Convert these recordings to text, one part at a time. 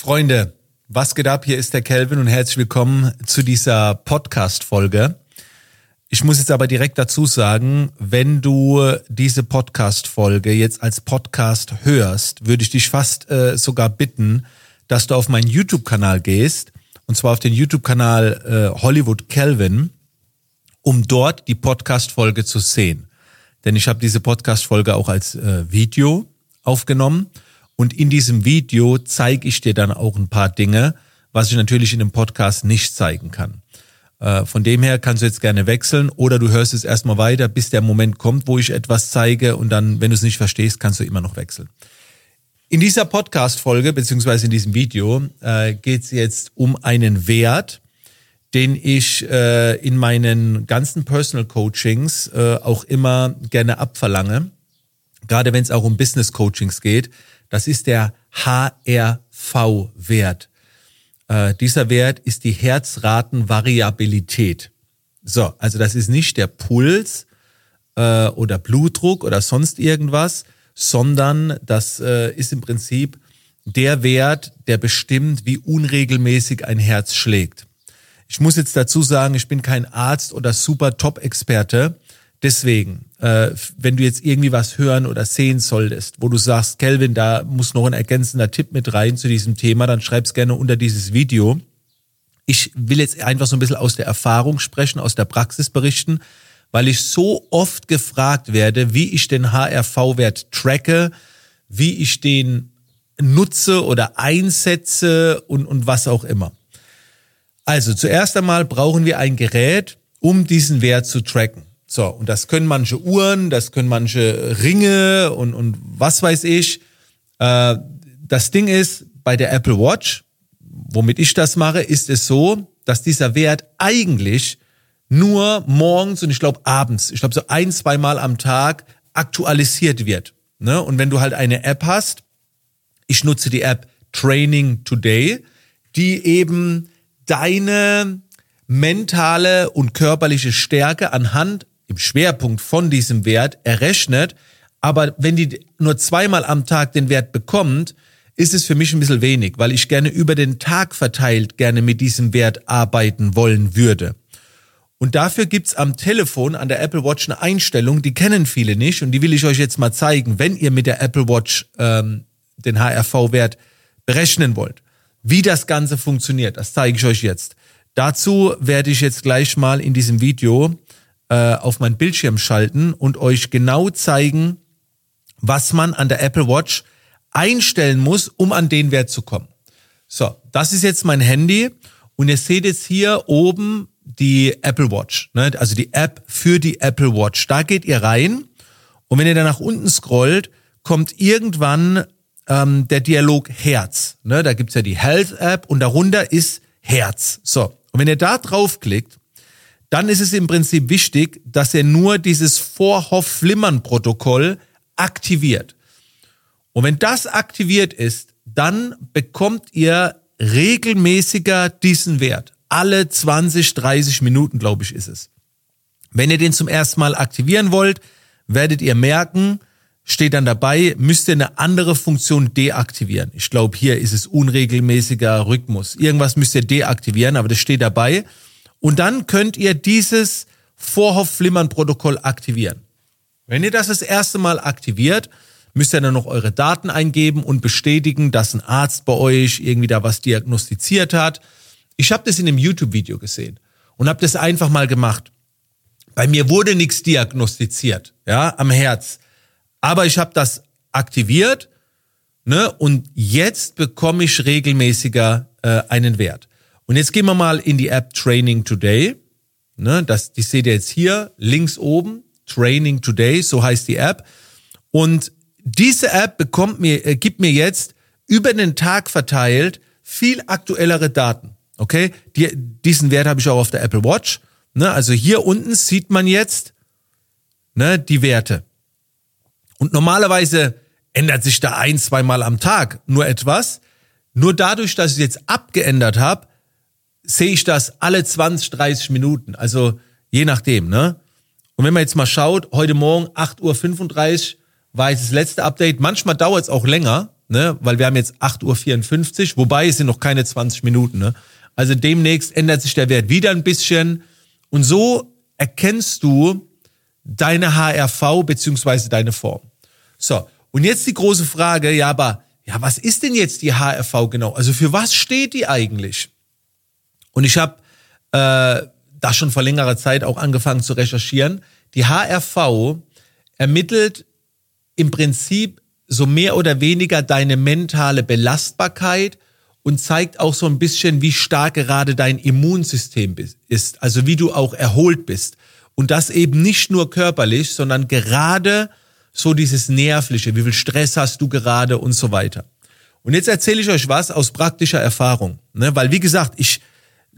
Freunde, was geht ab? Hier ist der Kelvin und herzlich willkommen zu dieser Podcast-Folge. Ich muss jetzt aber direkt dazu sagen, wenn du diese Podcast-Folge jetzt als Podcast hörst, würde ich dich fast äh, sogar bitten, dass du auf meinen YouTube-Kanal gehst, und zwar auf den YouTube-Kanal äh, Hollywood Kelvin, um dort die Podcast-Folge zu sehen. Denn ich habe diese Podcast-Folge auch als äh, Video aufgenommen und in diesem Video zeige ich dir dann auch ein paar Dinge, was ich natürlich in dem Podcast nicht zeigen kann. Äh, von dem her kannst du jetzt gerne wechseln oder du hörst es erstmal weiter, bis der Moment kommt, wo ich etwas zeige und dann, wenn du es nicht verstehst, kannst du immer noch wechseln. In dieser Podcast-Folge beziehungsweise in diesem Video äh, geht es jetzt um einen Wert, den ich äh, in meinen ganzen Personal Coachings auch immer gerne abverlange, gerade wenn es auch um Business Coachings geht. Das ist der HRV-Wert. Äh, dieser Wert ist die Herzratenvariabilität. So, also das ist nicht der Puls äh, oder Blutdruck oder sonst irgendwas, sondern das äh, ist im Prinzip der Wert, der bestimmt, wie unregelmäßig ein Herz schlägt. Ich muss jetzt dazu sagen, ich bin kein Arzt oder super Top-Experte. Deswegen, äh, wenn du jetzt irgendwie was hören oder sehen solltest, wo du sagst, Kelvin, da muss noch ein ergänzender Tipp mit rein zu diesem Thema, dann schreib's gerne unter dieses Video. Ich will jetzt einfach so ein bisschen aus der Erfahrung sprechen, aus der Praxis berichten, weil ich so oft gefragt werde, wie ich den HRV-Wert tracke, wie ich den nutze oder einsetze und, und was auch immer. Also zuerst einmal brauchen wir ein Gerät, um diesen Wert zu tracken. So, und das können manche Uhren, das können manche Ringe und, und was weiß ich. Äh, das Ding ist, bei der Apple Watch, womit ich das mache, ist es so, dass dieser Wert eigentlich nur morgens und ich glaube abends, ich glaube so ein, zwei Mal am Tag aktualisiert wird. Ne? Und wenn du halt eine App hast, ich nutze die App Training Today, die eben deine mentale und körperliche Stärke anhand im Schwerpunkt von diesem Wert errechnet. Aber wenn die nur zweimal am Tag den Wert bekommt, ist es für mich ein bisschen wenig, weil ich gerne über den Tag verteilt gerne mit diesem Wert arbeiten wollen würde. Und dafür gibt's am Telefon an der Apple Watch eine Einstellung, die kennen viele nicht und die will ich euch jetzt mal zeigen, wenn ihr mit der Apple Watch ähm, den HRV-Wert berechnen wollt. Wie das Ganze funktioniert, das zeige ich euch jetzt. Dazu werde ich jetzt gleich mal in diesem Video äh, auf mein Bildschirm schalten und euch genau zeigen, was man an der Apple Watch einstellen muss, um an den Wert zu kommen. So, das ist jetzt mein Handy und ihr seht jetzt hier oben die Apple Watch, ne? also die App für die Apple Watch. Da geht ihr rein und wenn ihr dann nach unten scrollt, kommt irgendwann ähm, der Dialog Herz. Ne? Da gibt's ja die Health App und darunter ist Herz. So, und wenn ihr da draufklickt, dann ist es im Prinzip wichtig, dass er nur dieses Vorhoff-Flimmern-Protokoll aktiviert. Und wenn das aktiviert ist, dann bekommt ihr regelmäßiger diesen Wert. Alle 20, 30 Minuten, glaube ich, ist es. Wenn ihr den zum ersten Mal aktivieren wollt, werdet ihr merken, steht dann dabei, müsst ihr eine andere Funktion deaktivieren. Ich glaube, hier ist es unregelmäßiger Rhythmus. Irgendwas müsst ihr deaktivieren, aber das steht dabei. Und dann könnt ihr dieses Vorhoff-Flimmern-Protokoll aktivieren. Wenn ihr das das erste Mal aktiviert, müsst ihr dann noch eure Daten eingeben und bestätigen, dass ein Arzt bei euch irgendwie da was diagnostiziert hat. Ich habe das in einem YouTube-Video gesehen und habe das einfach mal gemacht. Bei mir wurde nichts diagnostiziert, ja, am Herz. Aber ich habe das aktiviert, ne, und jetzt bekomme ich regelmäßiger äh, einen Wert. Und jetzt gehen wir mal in die App Training Today. Ne, das, die seht ihr jetzt hier links oben. Training Today, so heißt die App. Und diese App bekommt mir, äh, gibt mir jetzt über den Tag verteilt viel aktuellere Daten. Okay, die, diesen Wert habe ich auch auf der Apple Watch. Ne, also hier unten sieht man jetzt ne, die Werte. Und normalerweise ändert sich da ein, zweimal am Tag nur etwas. Nur dadurch, dass ich jetzt abgeändert habe, sehe ich das alle 20, 30 Minuten. Also je nachdem, ne? Und wenn man jetzt mal schaut, heute Morgen 8.35 Uhr war jetzt das letzte Update. Manchmal dauert es auch länger, ne? weil wir haben jetzt 8.54 Uhr, wobei es sind noch keine 20 Minuten. Ne? Also demnächst ändert sich der Wert wieder ein bisschen. Und so erkennst du deine HRV beziehungsweise deine Form. So, und jetzt die große Frage, ja, aber ja, was ist denn jetzt die HRV genau? Also für was steht die eigentlich? Und ich habe äh, da schon vor längerer Zeit auch angefangen zu recherchieren. Die HRV ermittelt im Prinzip so mehr oder weniger deine mentale Belastbarkeit und zeigt auch so ein bisschen, wie stark gerade dein Immunsystem ist, also wie du auch erholt bist. Und das eben nicht nur körperlich, sondern gerade so dieses Nervliche, wie viel Stress hast du gerade und so weiter. Und jetzt erzähle ich euch was aus praktischer Erfahrung, ne? weil wie gesagt, ich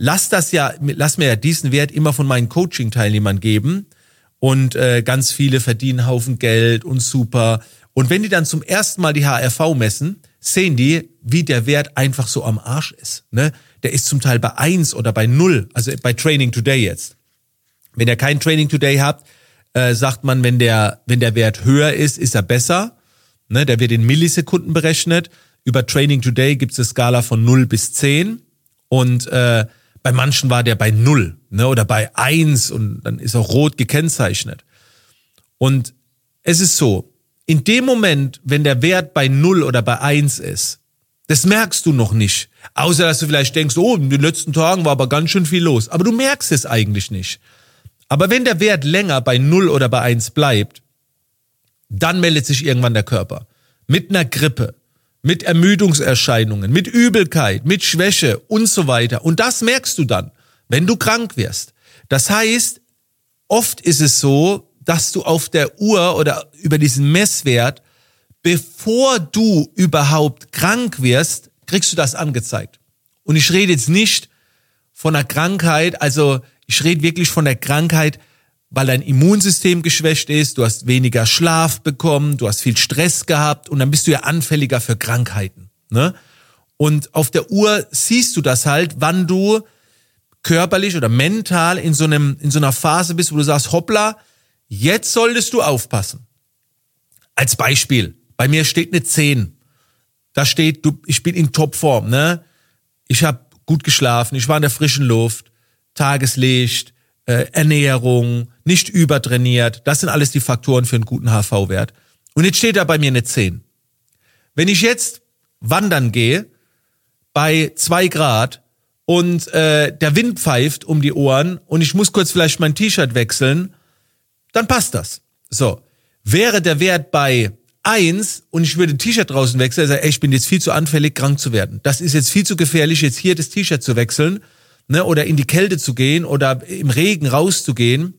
lass das ja, lass mir ja diesen Wert immer von meinen Coaching-Teilnehmern geben und äh, ganz viele verdienen Haufen Geld und super. Und wenn die dann zum ersten Mal die HRV messen, sehen die, wie der Wert einfach so am Arsch ist. Ne? Der ist zum Teil bei eins oder bei null, also bei Training Today jetzt. Wenn ihr kein Training Today habt, äh, sagt man, wenn der, wenn der Wert höher ist, ist er besser. Ne? Der wird in Millisekunden berechnet. Über Training Today gibt es eine Skala von 0 bis 10. Und äh, bei manchen war der bei 0 ne? oder bei 1 und dann ist auch rot gekennzeichnet. Und es ist so, in dem Moment, wenn der Wert bei 0 oder bei 1 ist, das merkst du noch nicht. Außer dass du vielleicht denkst, oh, in den letzten Tagen war aber ganz schön viel los. Aber du merkst es eigentlich nicht. Aber wenn der Wert länger bei 0 oder bei 1 bleibt, dann meldet sich irgendwann der Körper. Mit einer Grippe, mit Ermüdungserscheinungen, mit Übelkeit, mit Schwäche und so weiter. Und das merkst du dann, wenn du krank wirst. Das heißt, oft ist es so, dass du auf der Uhr oder über diesen Messwert, bevor du überhaupt krank wirst, kriegst du das angezeigt. Und ich rede jetzt nicht von einer Krankheit, also ich rede wirklich von der Krankheit, weil dein Immunsystem geschwächt ist, du hast weniger Schlaf bekommen, du hast viel Stress gehabt und dann bist du ja anfälliger für Krankheiten. Ne? Und auf der Uhr siehst du das halt, wann du körperlich oder mental in so, einem, in so einer Phase bist, wo du sagst, hoppla, jetzt solltest du aufpassen. Als Beispiel, bei mir steht eine 10. Da steht, du, ich bin in Topform, ne? Ich habe gut geschlafen, ich war in der frischen Luft, Tageslicht, äh, Ernährung, nicht übertrainiert. Das sind alles die Faktoren für einen guten HV-Wert. Und jetzt steht da bei mir eine 10. Wenn ich jetzt wandern gehe bei zwei Grad und äh, der Wind pfeift um die Ohren und ich muss kurz vielleicht mein T-Shirt wechseln, dann passt das. So. Wäre der Wert bei eins und ich würde T-Shirt draußen wechseln, sage, ey, ich bin jetzt viel zu anfällig, krank zu werden. Das ist jetzt viel zu gefährlich, jetzt hier das T-Shirt zu wechseln ne, oder in die Kälte zu gehen oder im Regen rauszugehen.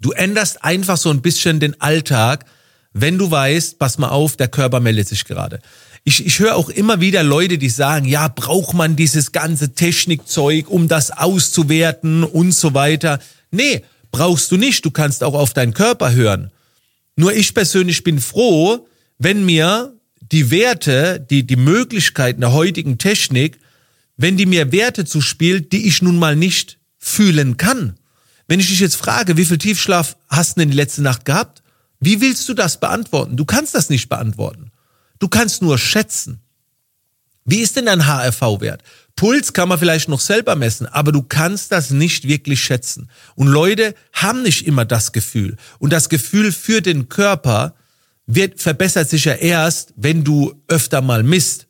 Du änderst einfach so ein bisschen den Alltag, wenn du weißt, pass mal auf, der Körper meldet sich gerade. Ich, ich höre auch immer wieder Leute, die sagen, ja, braucht man dieses ganze Technikzeug, um das auszuwerten und so weiter. Nee, brauchst du nicht. Du kannst auch auf deinen Körper hören. Nur ich persönlich bin froh, wenn mir die Werte, die, die Möglichkeiten der heutigen Technik wenn die mir Werte zuspielt, die ich nun mal nicht fühlen kann. Wenn ich dich jetzt frage, wie viel Tiefschlaf hast du denn die letzte Nacht gehabt? Wie willst du das beantworten? Du kannst das nicht beantworten. Du kannst nur schätzen. Wie ist denn dein HRV-Wert? Puls kann man vielleicht noch selber messen, aber du kannst das nicht wirklich schätzen. Und Leute haben nicht immer das Gefühl. Und das Gefühl für den Körper wird, verbessert sich ja erst, wenn du öfter mal misst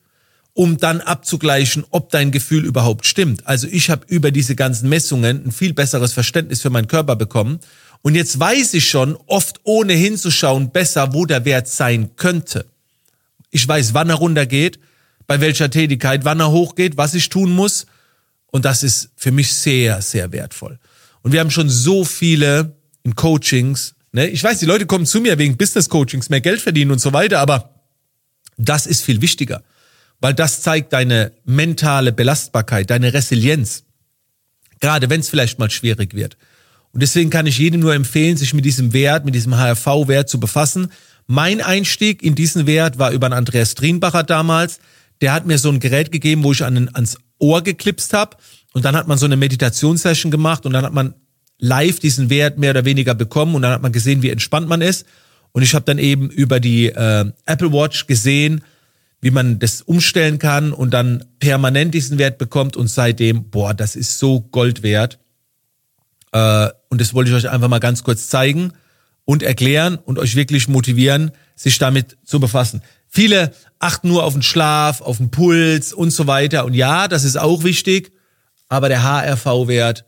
um dann abzugleichen, ob dein Gefühl überhaupt stimmt. Also ich habe über diese ganzen Messungen ein viel besseres Verständnis für meinen Körper bekommen. Und jetzt weiß ich schon, oft ohne hinzuschauen, besser, wo der Wert sein könnte. Ich weiß, wann er runtergeht, bei welcher Tätigkeit, wann er hochgeht, was ich tun muss. Und das ist für mich sehr, sehr wertvoll. Und wir haben schon so viele in Coachings. Ne? Ich weiß, die Leute kommen zu mir wegen Business Coachings, mehr Geld verdienen und so weiter, aber das ist viel wichtiger weil das zeigt deine mentale Belastbarkeit, deine Resilienz. Gerade wenn es vielleicht mal schwierig wird. Und deswegen kann ich jedem nur empfehlen, sich mit diesem Wert, mit diesem HRV-Wert zu befassen. Mein Einstieg in diesen Wert war über einen Andreas Drienbacher damals. Der hat mir so ein Gerät gegeben, wo ich an, ans Ohr geklipst habe. Und dann hat man so eine Meditationssession gemacht und dann hat man live diesen Wert mehr oder weniger bekommen und dann hat man gesehen, wie entspannt man ist. Und ich habe dann eben über die äh, Apple Watch gesehen, wie man das umstellen kann und dann permanent diesen Wert bekommt und seitdem, boah, das ist so Gold wert. Äh, und das wollte ich euch einfach mal ganz kurz zeigen und erklären und euch wirklich motivieren, sich damit zu befassen. Viele achten nur auf den Schlaf, auf den Puls und so weiter. Und ja, das ist auch wichtig, aber der HRV-Wert,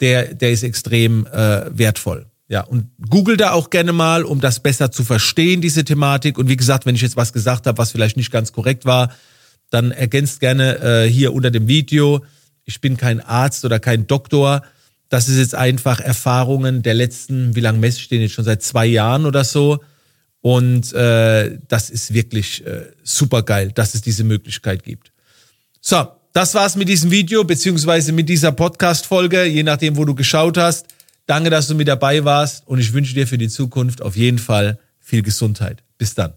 der, der ist extrem äh, wertvoll. Ja, und google da auch gerne mal, um das besser zu verstehen, diese Thematik. Und wie gesagt, wenn ich jetzt was gesagt habe, was vielleicht nicht ganz korrekt war, dann ergänzt gerne äh, hier unter dem Video. Ich bin kein Arzt oder kein Doktor. Das ist jetzt einfach Erfahrungen der letzten, wie lange messe ich den jetzt schon seit zwei Jahren oder so. Und äh, das ist wirklich äh, super geil, dass es diese Möglichkeit gibt. So, das war's mit diesem Video, beziehungsweise mit dieser Podcast-Folge, je nachdem, wo du geschaut hast. Danke, dass du mit dabei warst und ich wünsche dir für die Zukunft auf jeden Fall viel Gesundheit. Bis dann.